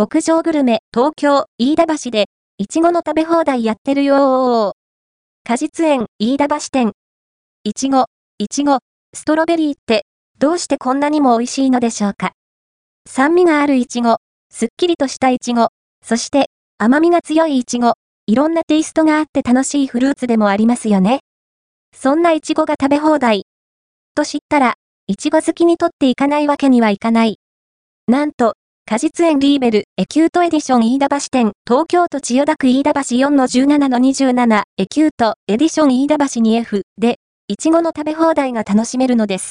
極上グルメ、東京、飯田橋で、いちごの食べ放題やってるよー。果実園、飯田橋店。いちご、いちご、ストロベリーって、どうしてこんなにも美味しいのでしょうか。酸味があるいちご、すっきりとしたいちご、そして甘みが強いいちご、いろんなテイストがあって楽しいフルーツでもありますよね。そんないちごが食べ放題。と知ったら、いちご好きにとっていかないわけにはいかない。なんと、果実園リーベル、エキュートエディション飯田橋店、東京都千代田区飯田橋4-17-27、エキュート、エディション飯田橋 2F で、いちごの食べ放題が楽しめるのです。